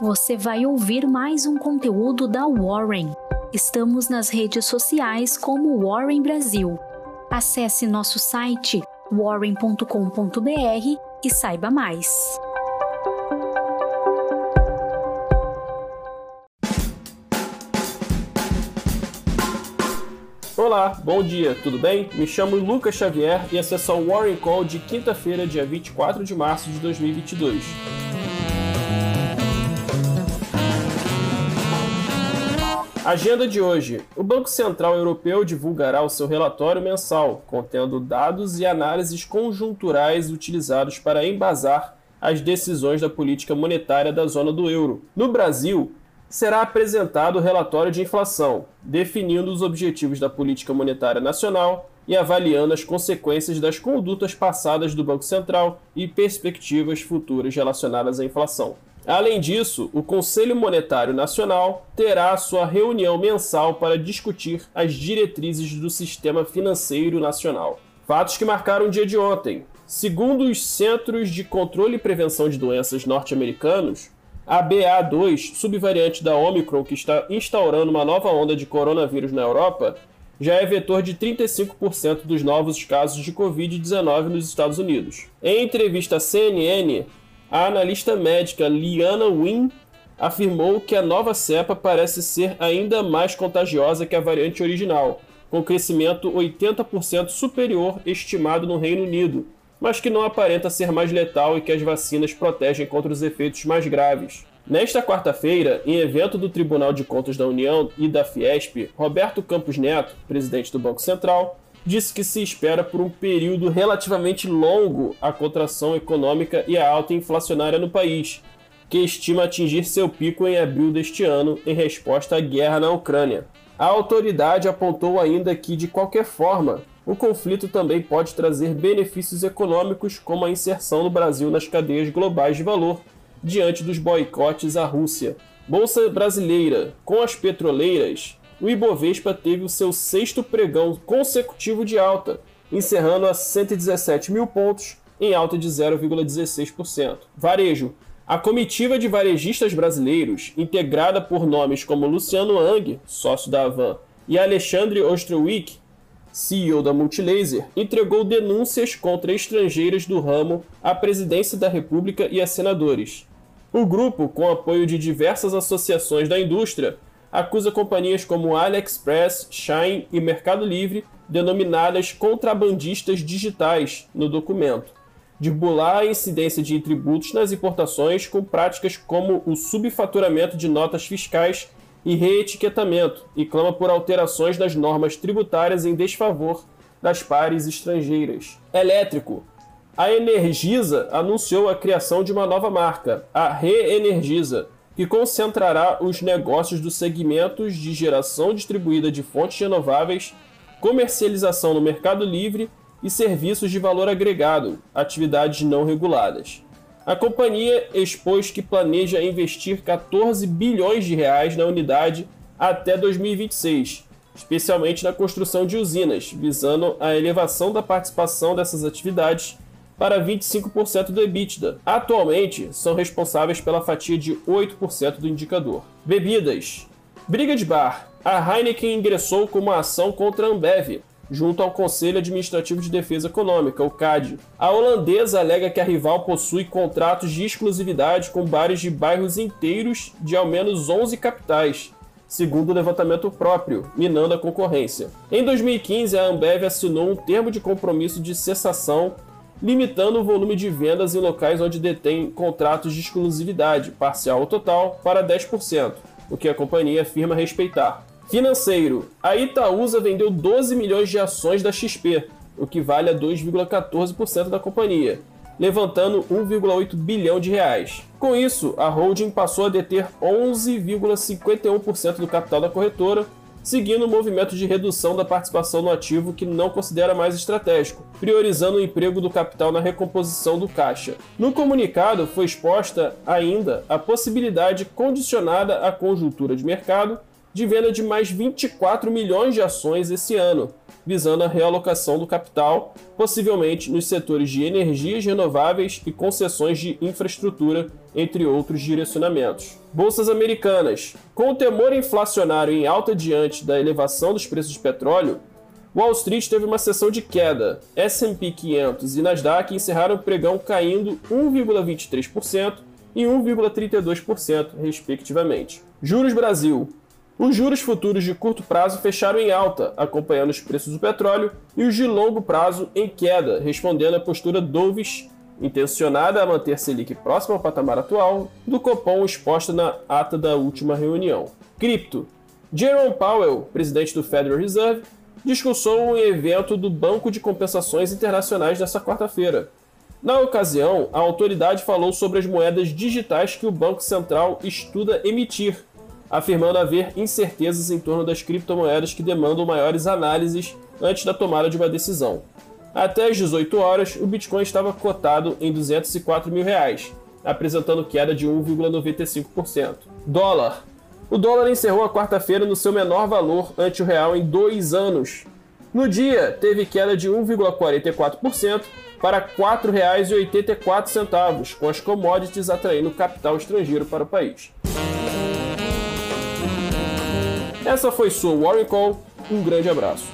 você vai ouvir mais um conteúdo da Warren. Estamos nas redes sociais como Warren Brasil. Acesse nosso site warren.com.br e saiba mais. Olá, bom dia, tudo bem? Me chamo Lucas Xavier e essa é a Warren Call de quinta-feira, dia 24 de março de 2022. Agenda de hoje: O Banco Central Europeu divulgará o seu relatório mensal, contendo dados e análises conjunturais utilizados para embasar as decisões da política monetária da zona do euro. No Brasil, será apresentado o relatório de inflação, definindo os objetivos da política monetária nacional e avaliando as consequências das condutas passadas do Banco Central e perspectivas futuras relacionadas à inflação. Além disso, o Conselho Monetário Nacional terá sua reunião mensal para discutir as diretrizes do sistema financeiro nacional. Fatos que marcaram o dia de ontem. Segundo os Centros de Controle e Prevenção de Doenças norte-americanos, a BA2, subvariante da Omicron que está instaurando uma nova onda de coronavírus na Europa, já é vetor de 35% dos novos casos de Covid-19 nos Estados Unidos. Em entrevista à CNN, a analista médica Liana Wynn afirmou que a nova cepa parece ser ainda mais contagiosa que a variante original, com crescimento 80% superior estimado no Reino Unido, mas que não aparenta ser mais letal e que as vacinas protegem contra os efeitos mais graves. Nesta quarta-feira, em evento do Tribunal de Contas da União e da Fiesp, Roberto Campos Neto, presidente do Banco Central, disse que se espera por um período relativamente longo a contração econômica e a alta inflacionária no país, que estima atingir seu pico em abril deste ano em resposta à guerra na Ucrânia. A autoridade apontou ainda que, de qualquer forma, o conflito também pode trazer benefícios econômicos, como a inserção do Brasil nas cadeias globais de valor diante dos boicotes à Rússia. Bolsa brasileira, com as petroleiras, o Ibovespa teve o seu sexto pregão consecutivo de alta, encerrando a 117 mil pontos, em alta de 0,16%. Varejo. A comitiva de varejistas brasileiros, integrada por nomes como Luciano Ang, sócio da Avan, e Alexandre Ostrowick, CEO da Multilaser, entregou denúncias contra estrangeiras do ramo à presidência da República e a senadores. O grupo, com apoio de diversas associações da indústria, acusa companhias como AliExpress, Shine e Mercado Livre, denominadas contrabandistas digitais no documento, de bular a incidência de tributos nas importações com práticas como o subfaturamento de notas fiscais e reetiquetamento e clama por alterações das normas tributárias em desfavor das pares estrangeiras. Elétrico. A Energisa anunciou a criação de uma nova marca, a Reenergiza, que concentrará os negócios dos segmentos de geração distribuída de fontes renováveis, comercialização no Mercado Livre e serviços de valor agregado, atividades não reguladas. A companhia expôs que planeja investir 14 bilhões de reais na unidade até 2026, especialmente na construção de usinas, visando a elevação da participação dessas atividades para 25% do EBITDA. Atualmente, são responsáveis pela fatia de 8% do indicador. Bebidas. Briga de bar. A Heineken ingressou com uma ação contra a Ambev, junto ao Conselho Administrativo de Defesa Econômica, o CAD. A holandesa alega que a rival possui contratos de exclusividade com bares de bairros inteiros de ao menos 11 capitais, segundo o levantamento próprio, minando a concorrência. Em 2015, a Ambev assinou um termo de compromisso de cessação limitando o volume de vendas em locais onde detém contratos de exclusividade, parcial ou total, para 10%, o que a companhia afirma respeitar. Financeiro: a Itaúsa vendeu 12 milhões de ações da XP, o que vale a 2,14% da companhia, levantando 1,8 bilhão de reais. Com isso, a holding passou a deter 11,51% do capital da corretora, seguindo o um movimento de redução da participação no ativo que não considera mais estratégico, priorizando o emprego do capital na recomposição do caixa. No comunicado foi exposta ainda a possibilidade condicionada à conjuntura de mercado de venda de mais 24 milhões de ações esse ano, visando a realocação do capital, possivelmente nos setores de energias renováveis e concessões de infraestrutura, entre outros direcionamentos. Bolsas americanas. Com o temor inflacionário em alta diante da elevação dos preços de petróleo, Wall Street teve uma sessão de queda. S&P 500 e Nasdaq encerraram o pregão caindo 1,23% e 1,32%, respectivamente. Juros Brasil. Os juros futuros de curto prazo fecharam em alta, acompanhando os preços do petróleo, e os de longo prazo em queda, respondendo à postura dovish, intencionada a manter Selic próximo ao patamar atual, do Copom exposta na ata da última reunião. Cripto. Jerome Powell, presidente do Federal Reserve, discursou um evento do Banco de Compensações Internacionais nesta quarta-feira. Na ocasião, a autoridade falou sobre as moedas digitais que o Banco Central estuda emitir afirmando haver incertezas em torno das criptomoedas que demandam maiores análises antes da tomada de uma decisão. Até às 18 horas, o Bitcoin estava cotado em 204 mil reais, apresentando queda de 1,95%. Dólar. O dólar encerrou a quarta-feira no seu menor valor ante o real em dois anos. No dia, teve queda de 1,44% para R$ 4,84, com as commodities atraindo capital estrangeiro para o país. Essa foi sua Warren Call. Um grande abraço.